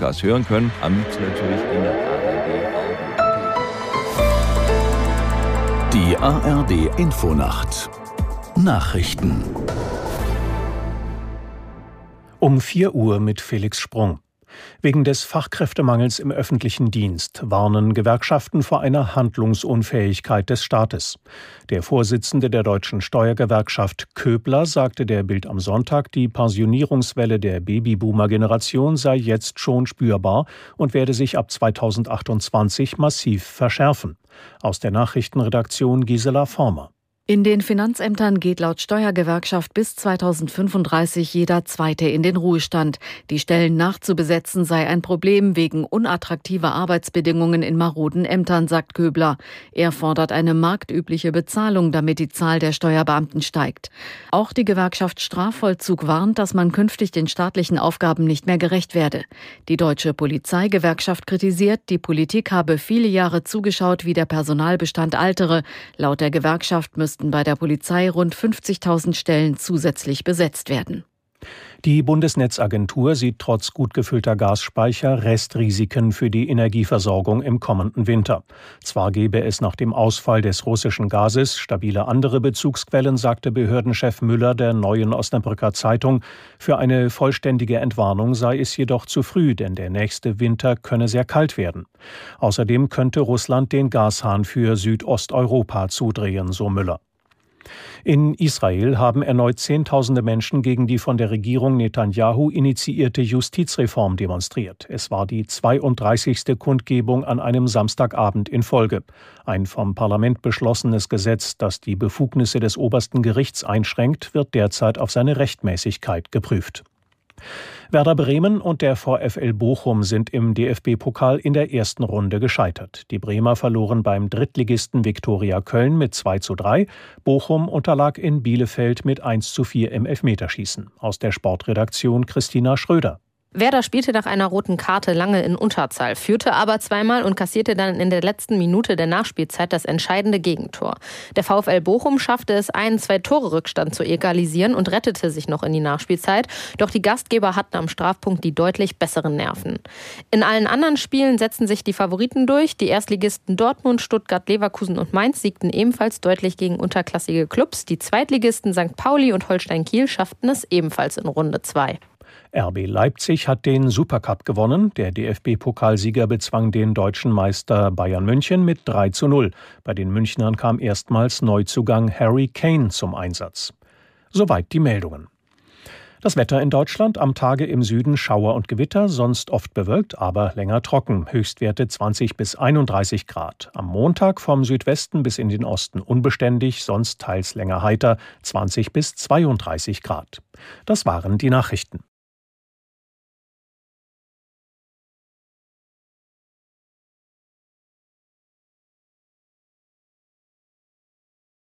Podcast hören können. Am liebsten natürlich in der ARD. Die ARD Infonacht Nachrichten um 4 Uhr mit Felix Sprung. Wegen des Fachkräftemangels im öffentlichen Dienst warnen Gewerkschaften vor einer Handlungsunfähigkeit des Staates. Der Vorsitzende der deutschen Steuergewerkschaft Köbler sagte der Bild am Sonntag, die Pensionierungswelle der Babyboomer-Generation sei jetzt schon spürbar und werde sich ab 2028 massiv verschärfen. Aus der Nachrichtenredaktion Gisela Former. In den Finanzämtern geht laut Steuergewerkschaft bis 2035 jeder Zweite in den Ruhestand. Die Stellen nachzubesetzen sei ein Problem wegen unattraktiver Arbeitsbedingungen in maroden Ämtern, sagt Köbler. Er fordert eine marktübliche Bezahlung, damit die Zahl der Steuerbeamten steigt. Auch die Gewerkschaft Strafvollzug warnt, dass man künftig den staatlichen Aufgaben nicht mehr gerecht werde. Die deutsche Polizeigewerkschaft kritisiert, die Politik habe viele Jahre zugeschaut, wie der Personalbestand altere. Laut der Gewerkschaft müssten bei der Polizei rund 50.000 Stellen zusätzlich besetzt werden. Die Bundesnetzagentur sieht trotz gut gefüllter Gasspeicher Restrisiken für die Energieversorgung im kommenden Winter. Zwar gebe es nach dem Ausfall des russischen Gases stabile andere Bezugsquellen, sagte Behördenchef Müller der neuen Osnabrücker Zeitung. Für eine vollständige Entwarnung sei es jedoch zu früh, denn der nächste Winter könne sehr kalt werden. Außerdem könnte Russland den Gashahn für Südosteuropa zudrehen, so Müller. In Israel haben erneut Zehntausende Menschen gegen die von der Regierung Netanyahu initiierte Justizreform demonstriert. Es war die 32. Kundgebung an einem Samstagabend in Folge. Ein vom Parlament beschlossenes Gesetz, das die Befugnisse des obersten Gerichts einschränkt, wird derzeit auf seine Rechtmäßigkeit geprüft. Werder Bremen und der VfL Bochum sind im DFB-Pokal in der ersten Runde gescheitert. Die Bremer verloren beim Drittligisten Viktoria Köln mit 2 zu 3. Bochum unterlag in Bielefeld mit 1 zu 4 im Elfmeterschießen. Aus der Sportredaktion Christina Schröder. Werder spielte nach einer roten Karte lange in Unterzahl, führte aber zweimal und kassierte dann in der letzten Minute der Nachspielzeit das entscheidende Gegentor. Der VfL Bochum schaffte es, einen Zwei-Tore-Rückstand zu egalisieren und rettete sich noch in die Nachspielzeit. Doch die Gastgeber hatten am Strafpunkt die deutlich besseren Nerven. In allen anderen Spielen setzten sich die Favoriten durch. Die Erstligisten Dortmund, Stuttgart, Leverkusen und Mainz siegten ebenfalls deutlich gegen unterklassige Clubs. Die Zweitligisten St. Pauli und Holstein Kiel schafften es ebenfalls in Runde 2. RB Leipzig hat den Supercup gewonnen. Der DFB-Pokalsieger bezwang den deutschen Meister Bayern München mit 3 zu 0. Bei den Münchnern kam erstmals Neuzugang Harry Kane zum Einsatz. Soweit die Meldungen. Das Wetter in Deutschland am Tage im Süden Schauer und Gewitter, sonst oft bewölkt, aber länger trocken. Höchstwerte 20 bis 31 Grad. Am Montag vom Südwesten bis in den Osten unbeständig, sonst teils länger heiter 20 bis 32 Grad. Das waren die Nachrichten.